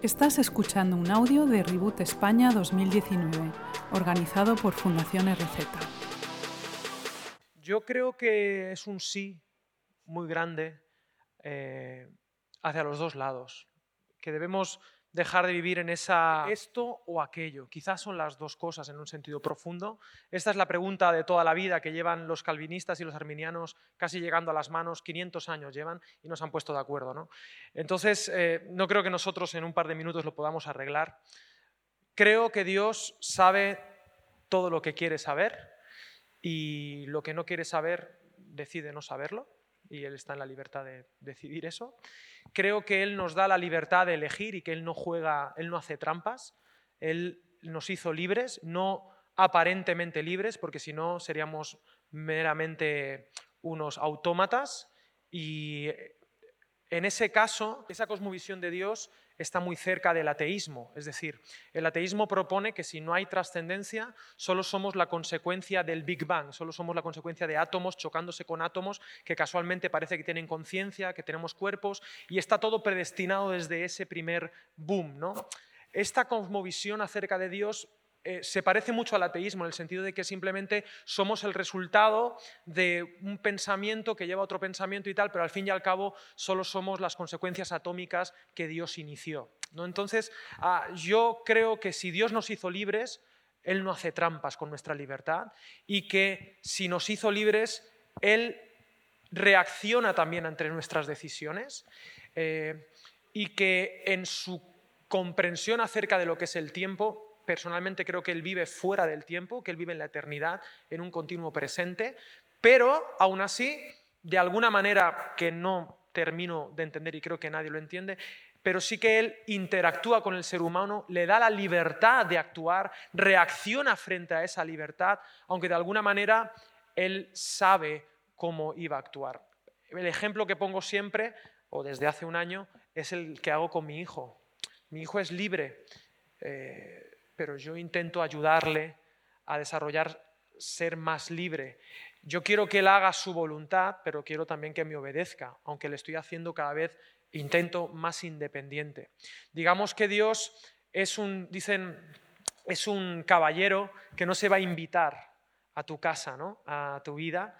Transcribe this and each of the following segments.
Estás escuchando un audio de Reboot España 2019, organizado por Fundación RZ. Yo creo que es un sí muy grande eh, hacia los dos lados, que debemos dejar de vivir en esa esto o aquello. Quizás son las dos cosas en un sentido profundo. Esta es la pregunta de toda la vida que llevan los calvinistas y los arminianos casi llegando a las manos, 500 años llevan y nos han puesto de acuerdo. ¿no? Entonces, eh, no creo que nosotros en un par de minutos lo podamos arreglar. Creo que Dios sabe todo lo que quiere saber y lo que no quiere saber decide no saberlo y Él está en la libertad de decidir eso. Creo que Él nos da la libertad de elegir y que Él no juega, Él no hace trampas. Él nos hizo libres, no aparentemente libres, porque si no seríamos meramente unos autómatas y en ese caso, esa cosmovisión de Dios está muy cerca del ateísmo. Es decir, el ateísmo propone que si no hay trascendencia, solo somos la consecuencia del Big Bang, solo somos la consecuencia de átomos chocándose con átomos que casualmente parece que tienen conciencia, que tenemos cuerpos, y está todo predestinado desde ese primer boom. ¿no? Esta cosmovisión acerca de Dios eh, se parece mucho al ateísmo en el sentido de que simplemente somos el resultado de un pensamiento que lleva otro pensamiento y tal, pero al fin y al cabo solo somos las consecuencias atómicas que Dios inició. ¿no? Entonces, ah, yo creo que si Dios nos hizo libres, Él no hace trampas con nuestra libertad y que si nos hizo libres, Él reacciona también ante nuestras decisiones eh, y que en su comprensión acerca de lo que es el tiempo, personalmente creo que Él vive fuera del tiempo, que Él vive en la eternidad, en un continuo presente, pero aún así, de alguna manera que no termino de entender y creo que nadie lo entiende, pero sí que Él interactúa con el ser humano, le da la libertad de actuar, reacciona frente a esa libertad, aunque de alguna manera Él sabe cómo iba a actuar. El ejemplo que pongo siempre, o desde hace un año, es el que hago con mi hijo. Mi hijo es libre. Eh, pero yo intento ayudarle a desarrollar ser más libre. Yo quiero que él haga su voluntad, pero quiero también que me obedezca, aunque le estoy haciendo cada vez, intento más independiente. Digamos que Dios es un, dicen, es un caballero que no se va a invitar a tu casa, ¿no? a tu vida,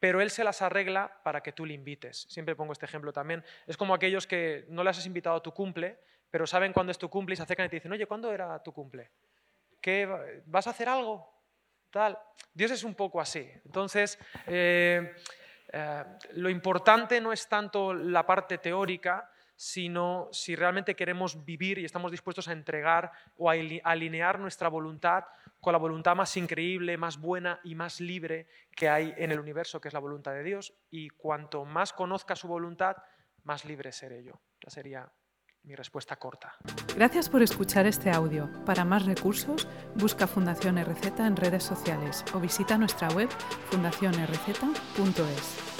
pero él se las arregla para que tú le invites. Siempre pongo este ejemplo también. Es como aquellos que no les has invitado a tu cumple, pero saben cuándo es tu cumple y se acercan y te dicen, oye, ¿cuándo era tu cumple? ¿Qué, ¿Vas a hacer algo? Tal. Dios es un poco así. Entonces, eh, eh, lo importante no es tanto la parte teórica, sino si realmente queremos vivir y estamos dispuestos a entregar o a alinear nuestra voluntad con la voluntad más increíble, más buena y más libre que hay en el universo, que es la voluntad de Dios. Y cuanto más conozca su voluntad, más libre seré yo. Esa sería mi respuesta corta. Gracias por escuchar este audio. Para más recursos, busca Fundación RZ en redes sociales o visita nuestra web fundacionrz.es.